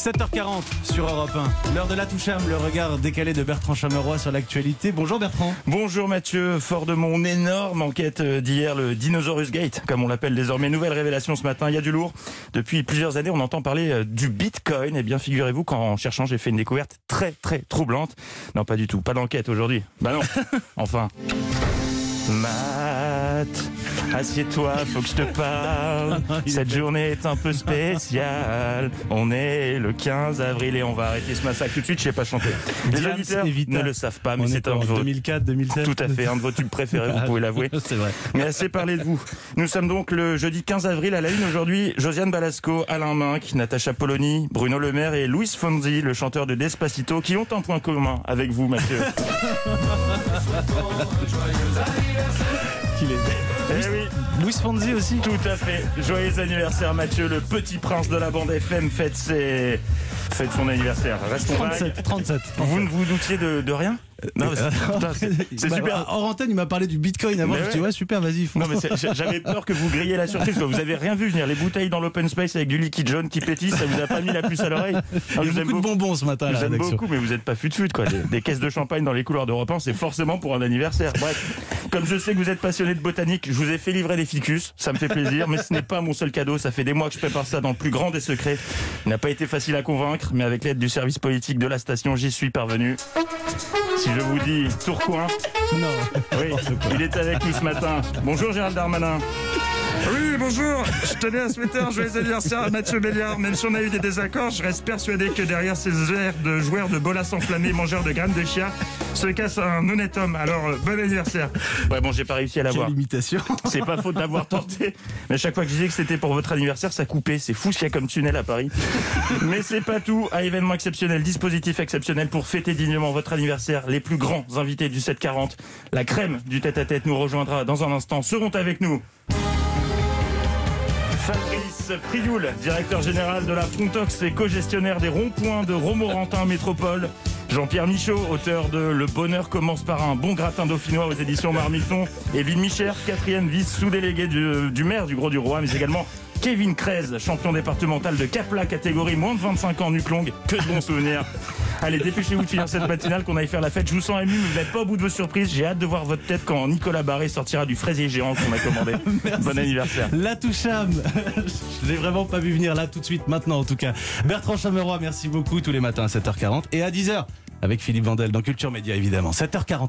7h40 sur Europe 1. L'heure de la toucham, le regard décalé de Bertrand Chameroy sur l'actualité. Bonjour Bertrand. Bonjour Mathieu, fort de mon énorme enquête d'hier, le Dinosaurus Gate, comme on l'appelle désormais. Nouvelle révélation ce matin, il y a du lourd. Depuis plusieurs années, on entend parler euh, du Bitcoin. Eh bien, figurez-vous qu'en cherchant, j'ai fait une découverte très très troublante. Non, pas du tout, pas d'enquête aujourd'hui. Bah non, enfin. Matt, assieds-toi, faut que je te parle. Cette journée est un peu spéciale. On est le 15 avril et on va arrêter ce massacre tout de suite, je sais pas chanter. Les auditeurs ne le savent pas, mais c'est est un de vos 2004, 2007. tout à fait, un de vos tubes préférés, vous pouvez l'avouer. C'est vrai. Mais assez parlé de vous. Nous sommes donc le jeudi 15 avril à la une aujourd'hui. Josiane Balasco, Alain Minck, Natacha Polony, Bruno Le Maire et Luis Fonzi, le chanteur de Despacito, qui ont un point commun avec vous, Mathieu. Qu'il est. eh oui, Louis Fonzi aussi. tout à fait. Joyeux anniversaire, Mathieu, le petit prince de la bande FM fête ses... fête son anniversaire. Restons vagues. 37, 37. Vous ne vous doutiez de, de rien? Non, c'est- c'est Bah, super. Hors antenne, il m'a parlé du Bitcoin avant. Mais Je ouais. dis ouais, super, vas-y. Non mais j'avais peur que vous grilliez la surprise. quoi. Vous avez rien vu venir. Les bouteilles dans l'open space avec du liquide jaune qui pétille, ça vous a pas mis la puce à l'oreille. Il y je a vous aime beaucoup de beaucoup. bonbons ce matin vous aime beaucoup, mais vous êtes pas fut fut quoi. Des, des caisses de champagne dans les couloirs d'Europe 1, c'est forcément pour un anniversaire. Bref, comme je sais que vous êtes passionné de botanique, je vous ai fait livrer des ficus. Ça me fait plaisir, mais ce n'est pas mon seul cadeau. Ça fait des mois que je prépare ça dans le plus grand des secrets. Il n'a pas été facile à convaincre, mais avec l'aide du service politique de la station, j'y suis parvenu. Si je vous dis Tourcoing, Non. oui, il est avec nous ce matin. Bonjour Gérald Darmanin. Oui, bonjour. Je tenais à souhaiter un joyeux anniversaire à Mathieu Béliard. Même si on a eu des désaccords, je reste persuadé que derrière ces airs de joueurs de bolas enflammés, mangeurs de graines de chia, se casse un honnête homme. Alors, euh, bon anniversaire. Ouais, bon, j'ai pas réussi à l'avoir. Quelle imitation. C'est pas faute d'avoir tenté. Mais à chaque fois que je disais que c'était pour votre anniversaire, ça coupait. C'est fou ce qu'il y a comme tunnel à Paris. Mais c'est pas tout. À événement exceptionnel, dispositif exceptionnel pour fêter dignement votre anniversaire. Les plus grands invités du 740, la crème du tête-à-tête nous rejoindra dans un instant, seront avec nous. Fabrice Prioul, directeur général de la Frontox et co-gestionnaire des ronds-points de Romorantin Métropole. Jean-Pierre Michaud, auteur de Le bonheur commence par un bon gratin dauphinois aux éditions Marmiton. Evelyne Micher, quatrième vice-sous-délégué du, maire du Gros du Roi, mais également Kevin Krez, champion départemental de Capla, catégorie moins de 25 ans, nuque longue. Que de bons souvenirs. Allez, dépêchez-vous de finir cette matinale qu'on aille faire la fête. Je vous sens ému, vous n'êtes pas au bout de vos surprises. J'ai hâte de voir votre tête quand Nicolas Barré sortira du fraisier géant qu'on a commandé. bon anniversaire. La toucham. Je l'ai vraiment pas vu venir là tout de suite, maintenant en tout cas. Bertrand Chameroy, merci beaucoup tous les matins à 7h40 et à 10h avec Philippe Vandel dans Culture Média évidemment. 7h40.